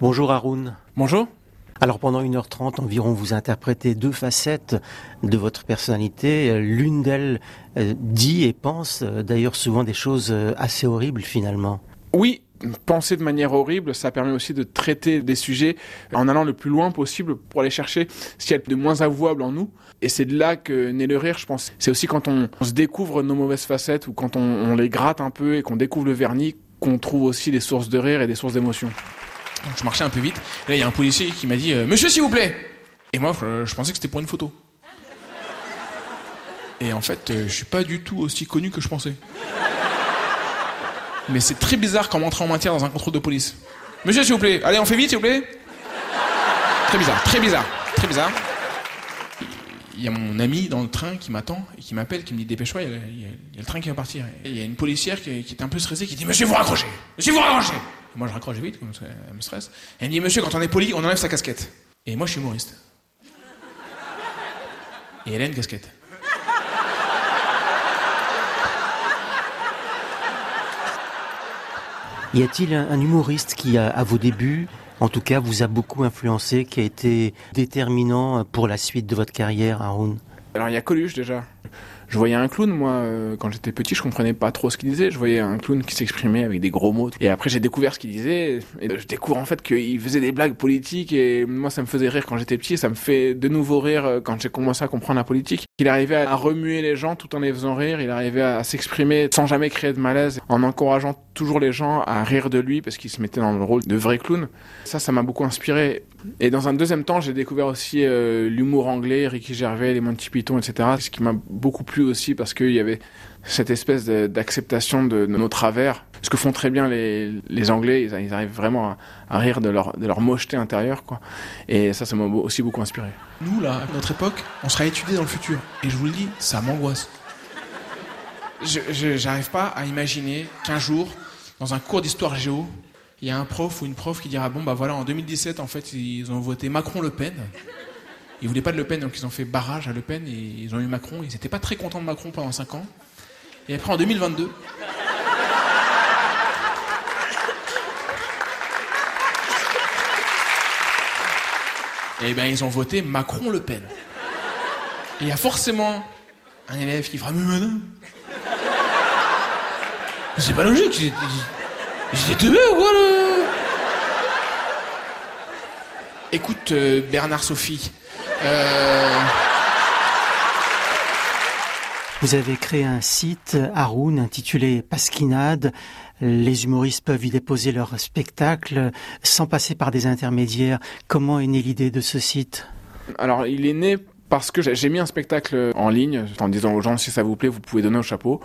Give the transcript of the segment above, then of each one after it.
Bonjour Haroun. Bonjour. Alors pendant 1h30 environ, vous interprétez deux facettes de votre personnalité. L'une d'elles euh, dit et pense euh, d'ailleurs souvent des choses euh, assez horribles finalement. Oui, penser de manière horrible, ça permet aussi de traiter des sujets en allant le plus loin possible pour aller chercher ce qu'il y a de moins avouable en nous. Et c'est de là que naît le rire, je pense. C'est aussi quand on, se découvre nos mauvaises facettes ou quand on, on les gratte un peu et qu'on découvre le vernis qu'on trouve aussi des sources de rire et des sources d'émotion. Donc je marchais un peu vite. Et là, il y a un policier qui m'a dit euh, Monsieur, s'il vous plaît Et moi, je pensais que c'était pour une photo. Et en fait, euh, je suis pas du tout aussi connu que je pensais. Mais c'est très bizarre quand on entre en matière dans un contrôle de police. Monsieur, s'il vous plaît, allez, on fait vite, s'il vous plaît Très bizarre, très bizarre, très bizarre. Il y a mon ami dans le train qui m'attend et qui m'appelle, qui me dit dépêche-toi, il, y, a le train qui va partir. Et il y a une policière qui, qui est un peu stressée qui dit Monsieur, vous raccrochez Monsieur, vous raccrochez moi, je raccroche vite, comme ça, elle me stresse. elle me dit, monsieur, quand on est poli, on enlève sa casquette. Et moi, je suis humoriste. Et elle a une casquette. Y a-t-il un, humoriste qui, à vos débuts, en tout cas, vous a beaucoup influencé, qui a été déterminant pour la suite de votre carrière, Haroun? Alors, il y a Coluche déjà je voyais un clown, moi, euh, quand j'étais petit, je comprenais pas trop ce qu'il disait. Je voyais un clown qui s'exprimait avec des gros mots. Et après, j'ai découvert ce qu'il disait. Et je découvre en fait qu'il faisait des blagues politiques. Et moi, ça me faisait rire quand j'étais petit. Ça me fait de nouveau rire euh, quand j'ai commencé à comprendre la politique. Il arrivait à remuer les gens tout en les faisant rire. Il arrivait à s'exprimer sans jamais créer de malaise, en encourageant toujours les gens à rire de lui parce qu'il se mettait dans le rôle de vrai clown. Ça, ça m'a beaucoup inspiré. Et dans un deuxième temps, j'ai découvert aussi euh, l'humour anglais, Ricky Gervais, les Monty Python, etc. Ce qui m'a beaucoup plu aussi parce qu'il y avait cette espèce d'acceptation de, nos travers. Ce que font très bien les, Anglais, ils, arrivent vraiment à, rire de leur, de mocheté intérieure. Quoi. Et ça, ça m'a aussi beaucoup inspiré. Nous, là, à notre époque, on sera étudié dans le futur. Et je vous le dis, ça m'angoisse. Je n'arrive pas à imaginer qu'un jour, dans un cours d'histoire géo, il y a un prof ou une prof qui dira bon bah voilà en 2017 en fait ils ont voté Macron-Le Pen. Ils voulaient pas de Le Pen donc ils ont fait barrage à Le Pen et ils ont eu Macron. Ils n'étaient pas très contents de Macron pendant 5 ans. Et après en 2022 Et eh ben ils ont voté Macron-Le Pen. Et il y a forcément un élève qui fera mais madame. C'est pas logique. J'étais teubé ou quoi là Écoute, euh, Bernard Sophie. Euh, Vous avez créé un site, Haroun, intitulé Pasquinade. Les humoristes peuvent y déposer leur spectacle sans passer par des intermédiaires. Comment est née l'idée de ce site? Alors, il est né parce que j'ai mis un spectacle en ligne en disant aux gens si ça vous plaît, vous pouvez donner au chapeau.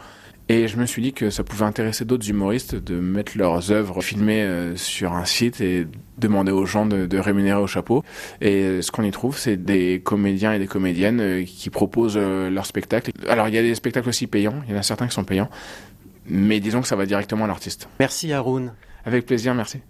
Et je me suis dit que ça pouvait intéresser d'autres humoristes de mettre leurs œuvres filmées euh, sur un site et demander aux gens de, rémunérer au chapeau. Et euh, ce qu'on y trouve, c'est des comédiens et des comédiennes euh, qui proposent leurs spectacles. Alors il y a des spectacles aussi payants, il y en a certains qui sont payants, mais disons que ça va directement à l'artiste. Merci Haroun. Avec plaisir, merci.